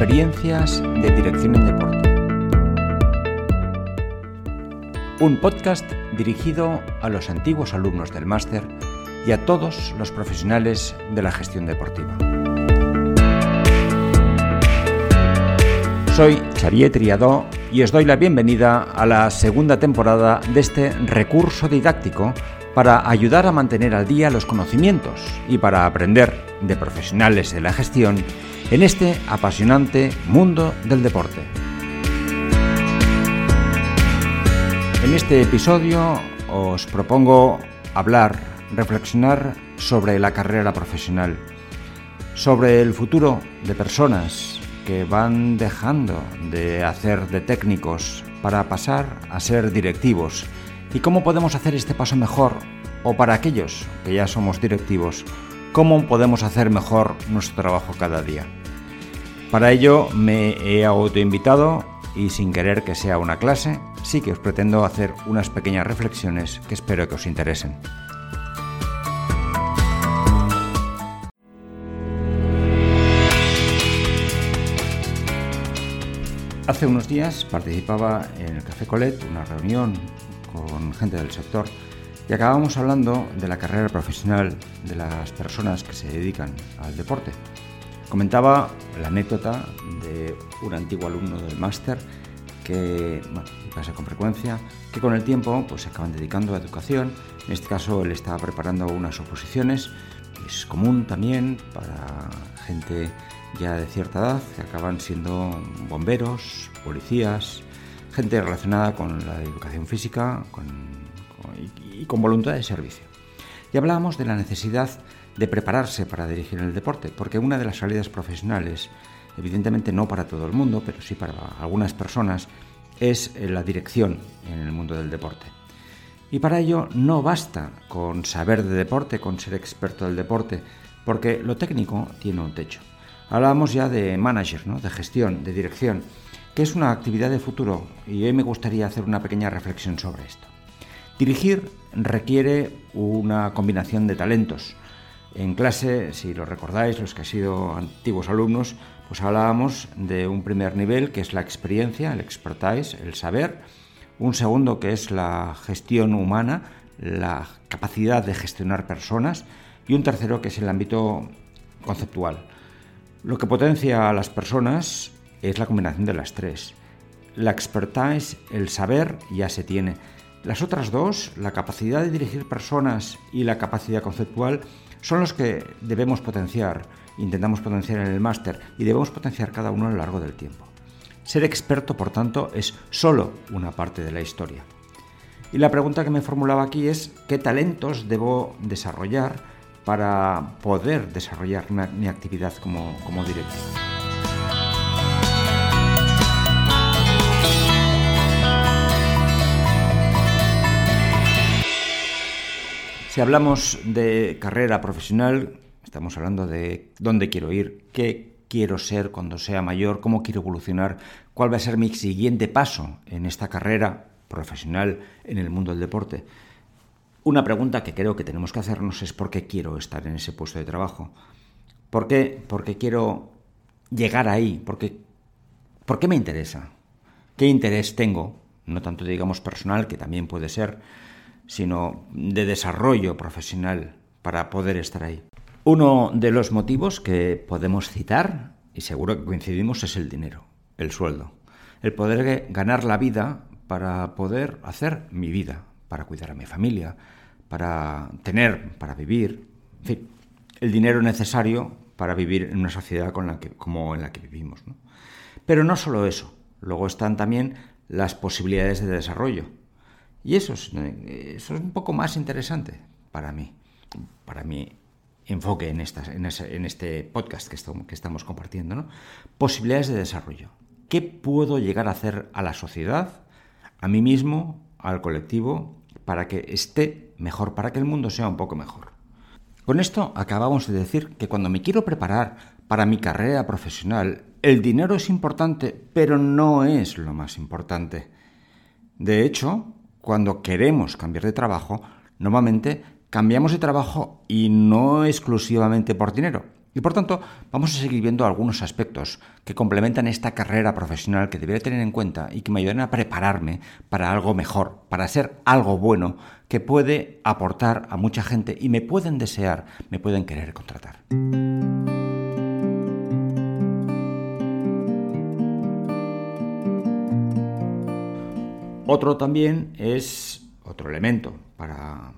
Experiencias de Dirección en Deporte. Un podcast dirigido a los antiguos alumnos del máster y a todos los profesionales de la gestión deportiva. Soy Xavier Triadó y os doy la bienvenida a la segunda temporada de este recurso didáctico para ayudar a mantener al día los conocimientos y para aprender de profesionales de la gestión en este apasionante mundo del deporte. En este episodio os propongo hablar, reflexionar sobre la carrera profesional, sobre el futuro de personas que van dejando de hacer de técnicos para pasar a ser directivos y cómo podemos hacer este paso mejor o para aquellos que ya somos directivos, cómo podemos hacer mejor nuestro trabajo cada día. Para ello me he autoinvitado y sin querer que sea una clase, sí que os pretendo hacer unas pequeñas reflexiones que espero que os interesen. Hace unos días participaba en el Café Colet, una reunión con gente del sector, y acabamos hablando de la carrera profesional de las personas que se dedican al deporte. Comentaba la anécdota de un antiguo alumno del máster que bueno, pasa con frecuencia, que con el tiempo pues, se acaban dedicando a educación. En este caso él estaba preparando unas oposiciones. Es común también para gente ya de cierta edad que acaban siendo bomberos, policías, gente relacionada con la educación física y, con voluntad de servicio. Y hablábamos de la necesidad de prepararse para dirigir el deporte, porque una de las salidas profesionales, evidentemente no para todo el mundo, pero sí para algunas personas, es la dirección en el mundo del deporte. Y para ello no basta con saber de deporte, con ser experto del deporte, porque lo técnico tiene un techo. Hablábamos ya de manager, ¿no? de gestión, de dirección, que es una actividad de futuro y hoy me gustaría hacer una pequeña reflexión sobre esto. Dirigir requiere una combinación de talentos. En clase, si lo recordáis, los que han sido antiguos alumnos, pues hablábamos de un primer nivel que es la experiencia, el expertise, el saber, un segundo que es la gestión humana, la capacidad de gestionar personas y un tercero que es el ámbito conceptual. Lo que potencia a las personas es la combinación de las tres. La expertise, el saber, ya se tiene. Las otras dos, la capacidad de dirigir personas y la capacidad conceptual, son los que debemos potenciar, intentamos potenciar en el máster y debemos potenciar cada uno a lo largo del tiempo. Ser experto, por tanto, es solo una parte de la historia. Y la pregunta que me formulaba aquí es, ¿qué talentos debo desarrollar para poder desarrollar mi actividad como, como directivo? Si hablamos de carrera profesional, estamos hablando de dónde quiero ir, qué quiero ser cuando sea mayor, cómo quiero evolucionar, cuál va a ser mi siguiente paso en esta carrera profesional en el mundo del deporte. Una pregunta que creo que tenemos que hacernos es por qué quiero estar en ese puesto de trabajo. ¿Por qué? Porque quiero llegar ahí, porque ¿por qué me interesa? ¿Qué interés tengo? No tanto digamos personal, que también puede ser, sino de desarrollo profesional para poder estar ahí. Uno de los motivos que podemos citar, y seguro que coincidimos, es el dinero, el sueldo. El poder ganar la vida para poder hacer mi vida, para cuidar a mi familia, para tener, para vivir, en fin, el dinero necesario para vivir en una sociedad como en la que vivimos. Pero no solo eso, luego están también las posibilidades de desarrollo. Y eso es, un poco más interesante para mí, para mi enfoque en, este podcast que, que estamos compartiendo. ¿no? Posibilidades de desarrollo. ¿Qué puedo llegar a hacer a la sociedad, a mí mismo, al colectivo, para que esté mejor, para que el mundo sea un poco mejor? Con esto acabamos de decir que cuando me quiero preparar para mi carrera profesional, el dinero es importante, pero no es lo más importante. De hecho, cuando queremos cambiar de trabajo, normalmente cambiamos de trabajo y no exclusivamente por dinero. Y por tanto, vamos a seguir viendo algunos aspectos que complementan esta carrera profesional que debería tener en cuenta y que me ayuden a prepararme para algo mejor, para ser algo bueno que puede aportar a mucha gente y me pueden desear, me pueden querer contratar. Otro también es otro elemento para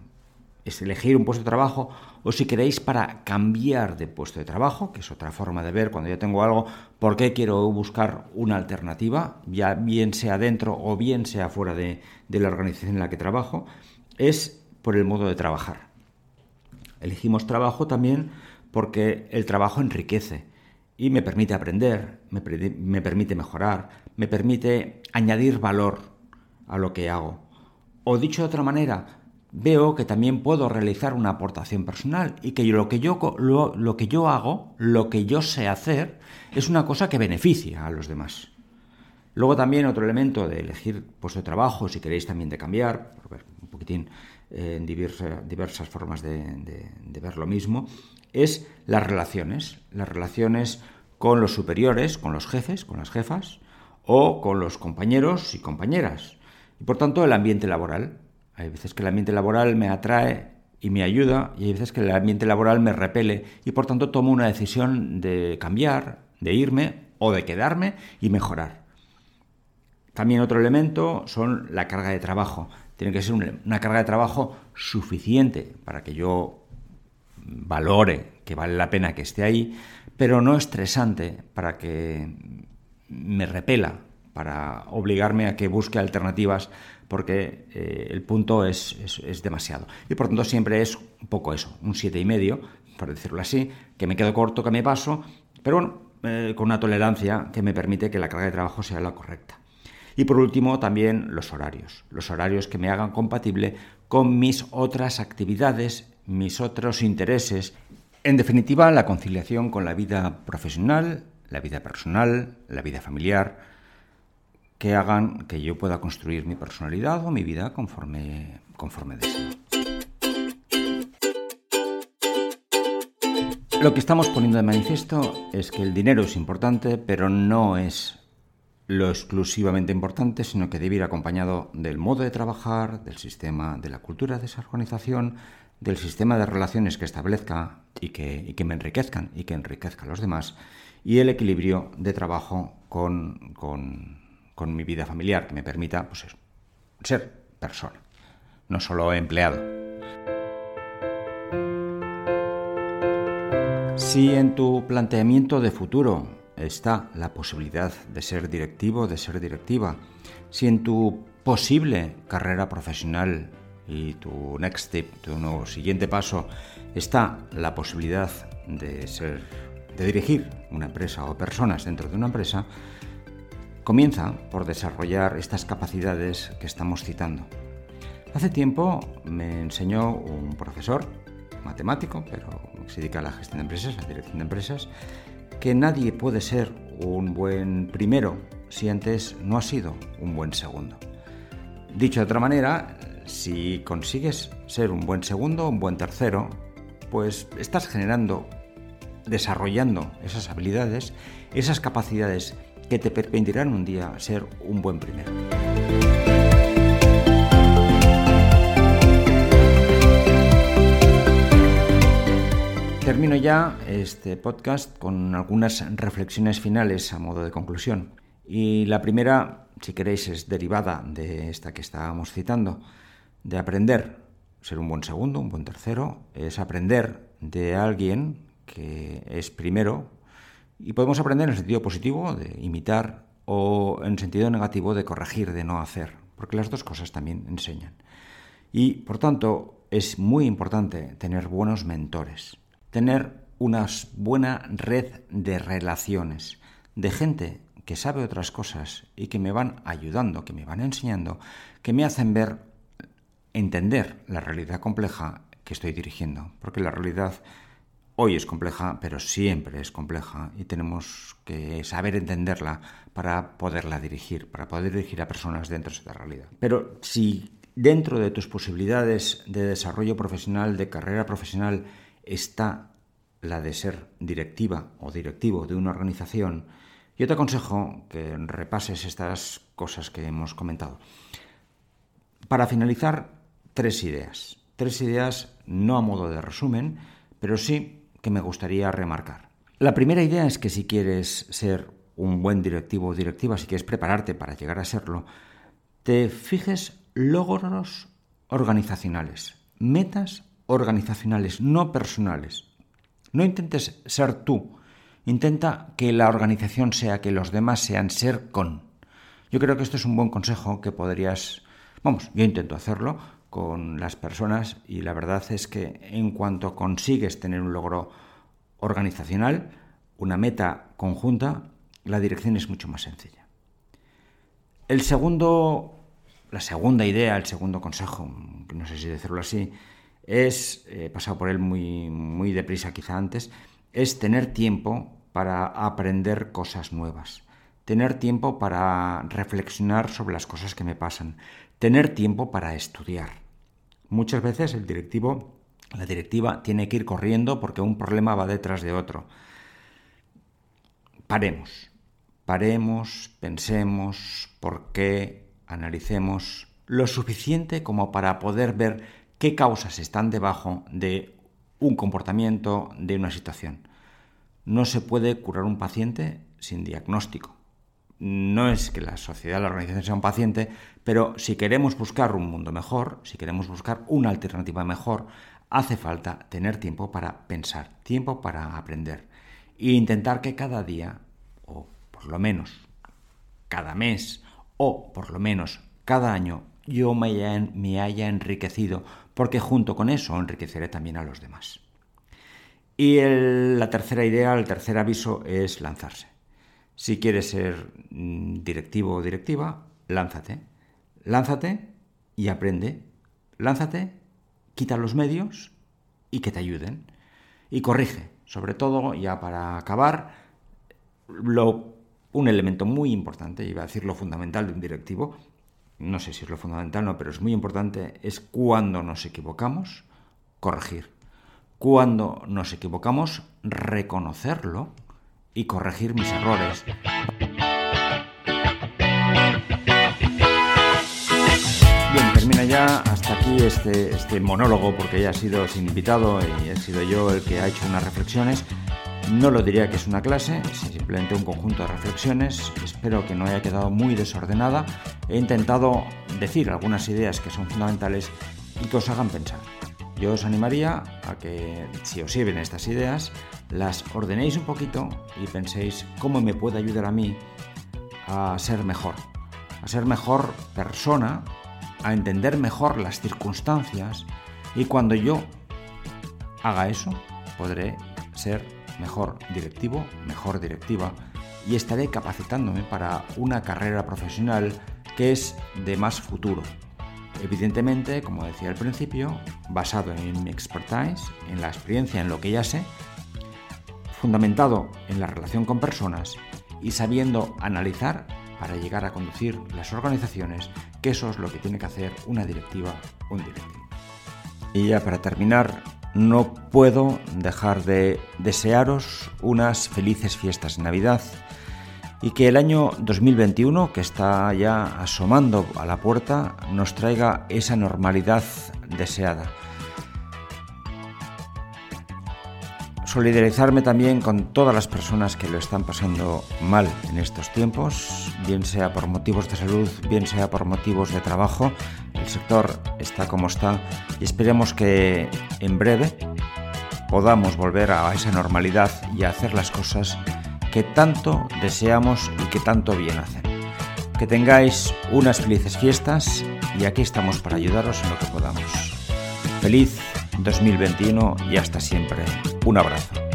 elegir un puesto de trabajo o si queréis para cambiar de puesto de trabajo, que es otra forma de ver cuando ya tengo algo, por qué quiero buscar una alternativa, ya bien sea dentro o bien sea fuera de, de la organización en la que trabajo, es por el modo de trabajar. Elegimos trabajo también porque el trabajo enriquece y me permite aprender, me, me permite mejorar, me permite añadir valor a lo que hago. O dicho de otra manera, veo que también puedo realizar una aportación personal y que lo que yo, lo, que yo hago, lo que yo sé hacer, es una cosa que beneficia a los demás. Luego también otro elemento de elegir puesto de trabajo, si queréis también de cambiar, un poquitín eh, en diversas formas de, de ver lo mismo, es las relaciones. Las relaciones con los superiores, con los jefes, con las jefas, o con los compañeros y compañeras. Y por tanto el ambiente laboral. Hay veces que el ambiente laboral me atrae y me ayuda y hay veces que el ambiente laboral me repele y por tanto tomo una decisión de cambiar, de irme o de quedarme y mejorar. También otro elemento son la carga de trabajo. Tiene que ser una carga de trabajo suficiente para que yo valore que vale la pena que esté ahí, pero no estresante para que me repela para obligarme a que busque alternativas porque eh, el punto es, demasiado. Y por tanto siempre es un poco eso, un siete y medio, por decirlo así, que me quedo corto, que me paso, pero bueno, eh, con una tolerancia que me permite que la carga de trabajo sea la correcta. Y por último, también los horarios. Los horarios que me hagan compatible con mis otras actividades, mis otros intereses. En definitiva, la conciliación con la vida profesional, la vida personal, la vida familiar, que hagan que yo pueda construir mi personalidad o mi vida conforme, conforme deseo. Lo que estamos poniendo de manifiesto es que el dinero es importante, pero no es lo exclusivamente importante, sino que debe ir acompañado del modo de trabajar, del sistema, de la cultura de esa organización, del sistema de relaciones que establezca y que, que me enriquezcan y que enriquezca a los demás, y el equilibrio de trabajo con, con con mi vida familiar, que me permita pues, ser persona, no solo empleado. Si en tu planteamiento de futuro está la posibilidad de ser directivo, de ser directiva, si en tu posible carrera profesional y tu next step, tu nuevo siguiente paso, está la posibilidad de ser de dirigir una empresa o personas dentro de una empresa, Comienza por desarrollar estas capacidades que estamos citando. Hace tiempo me enseñó un profesor, matemático, pero se dedica a la gestión de empresas, a la dirección de empresas, que nadie puede ser un buen primero si antes no ha sido un buen segundo. Dicho de otra manera, si consigues ser un buen segundo un buen tercero, pues estás generando, desarrollando esas habilidades, esas capacidades que te permitirán un día ser un buen primero. Termino ya este podcast con algunas reflexiones finales a modo de conclusión. Y la primera, si queréis, es derivada de esta que estábamos citando, de aprender, ser un buen segundo, un buen tercero, es aprender de alguien que es primero y podemos aprender en el sentido positivo de imitar o en sentido negativo de corregir, de no hacer, porque las dos cosas también enseñan. Y por tanto es muy importante tener buenos mentores, tener una buena red de relaciones, de gente que sabe otras cosas y que me van ayudando, que me van enseñando, que me hacen ver, entender la realidad compleja que estoy dirigiendo, porque la realidad Hoy es compleja, pero siempre es compleja y tenemos que saber entenderla para poderla dirigir, para poder dirigir a personas dentro de esa realidad. Pero si dentro de tus posibilidades de desarrollo profesional, de carrera profesional, está la de ser directiva o directivo de una organización, yo te aconsejo que repases estas cosas que hemos comentado. Para finalizar, tres ideas. Tres ideas no a modo de resumen, pero sí que me gustaría remarcar. La primera idea es que si quieres ser un buen directivo o directiva, si quieres prepararte para llegar a serlo, te fijes logros organizacionales, metas organizacionales, no personales. No intentes ser tú, intenta que la organización sea, que los demás sean ser con. Yo creo que esto es un buen consejo que podrías, vamos, yo intento hacerlo con las personas y la verdad es que en cuanto consigues tener un logro organizacional, una meta conjunta, la dirección es mucho más sencilla. El segundo, la segunda idea, el segundo consejo, no sé si decirlo así, es, he pasado por él muy, muy deprisa quizá antes, es tener tiempo para aprender cosas nuevas, tener tiempo para reflexionar sobre las cosas que me pasan, tener tiempo para estudiar. Muchas veces el directivo, la directiva tiene que ir corriendo porque un problema va detrás de otro. Paremos, paremos, pensemos, por qué, analicemos lo suficiente como para poder ver qué causas están debajo de un comportamiento, de una situación. No se puede curar un paciente sin diagnóstico. No es que la sociedad, la organización sea un paciente, pero si queremos buscar un mundo mejor, si queremos buscar una alternativa mejor, hace falta tener tiempo para pensar, tiempo para aprender e intentar que cada día por lo menos cada mes o por lo menos cada año yo me haya, enriquecido, porque junto con eso enriqueceré también a los demás. Y la tercera idea, el tercer aviso es lanzarse. Si quieres ser mm, directivo o directiva, lánzate. Lánzate y aprende. Lánzate, quita los medios y que te ayuden. Y corrige. Sobre todo, ya para acabar, lo un elemento muy importante, iba a decir lo fundamental de un directivo, no sé si es lo fundamental, no, pero es muy importante, es cuando nos equivocamos, corregir. Cuando nos equivocamos, reconocerlo y corregir mis errores. Bien, termina ya hasta aquí este, este monólogo, porque ya ha sido sin invitado y he sido yo el que ha hecho unas reflexiones. No lo diría que es una clase, simplemente un conjunto de reflexiones. Espero que no haya quedado muy desordenada. He intentado decir algunas ideas que son fundamentales y que os hagan pensar. Yo os animaría a que, si os sirven estas ideas, las ordenéis un poquito y penséis cómo me puede ayudar a mí a ser mejor, a ser mejor persona, a entender mejor las circunstancias y cuando yo haga eso, podré ser mejor directivo, mejor directiva y estaré capacitándome para una carrera profesional que es de más futuro. Evidentemente, como decía al principio, basado en mi expertise, en la experiencia, en lo que ya sé, fundamentado en la relación con personas y sabiendo analizar para llegar a conducir las organizaciones, que eso es lo que tiene que hacer una directiva, un directivo. Y ya para terminar, no puedo dejar de desearos unas felices fiestas de Navidad y que el año 2021, que está ya asomando a la puerta, nos traiga esa normalidad deseada. solidarizarme también con todas las personas que lo están pasando mal en estos tiempos, bien sea por motivos de salud, bien sea por motivos de trabajo. El sector está como está y esperemos que en breve podamos volver a esa normalidad y a hacer las cosas que tanto deseamos y que tanto bien hacen. Que tengáis unas felices fiestas y aquí estamos para ayudaros en lo que podamos. Feliz 2021 y hasta siempre. Un abrazo.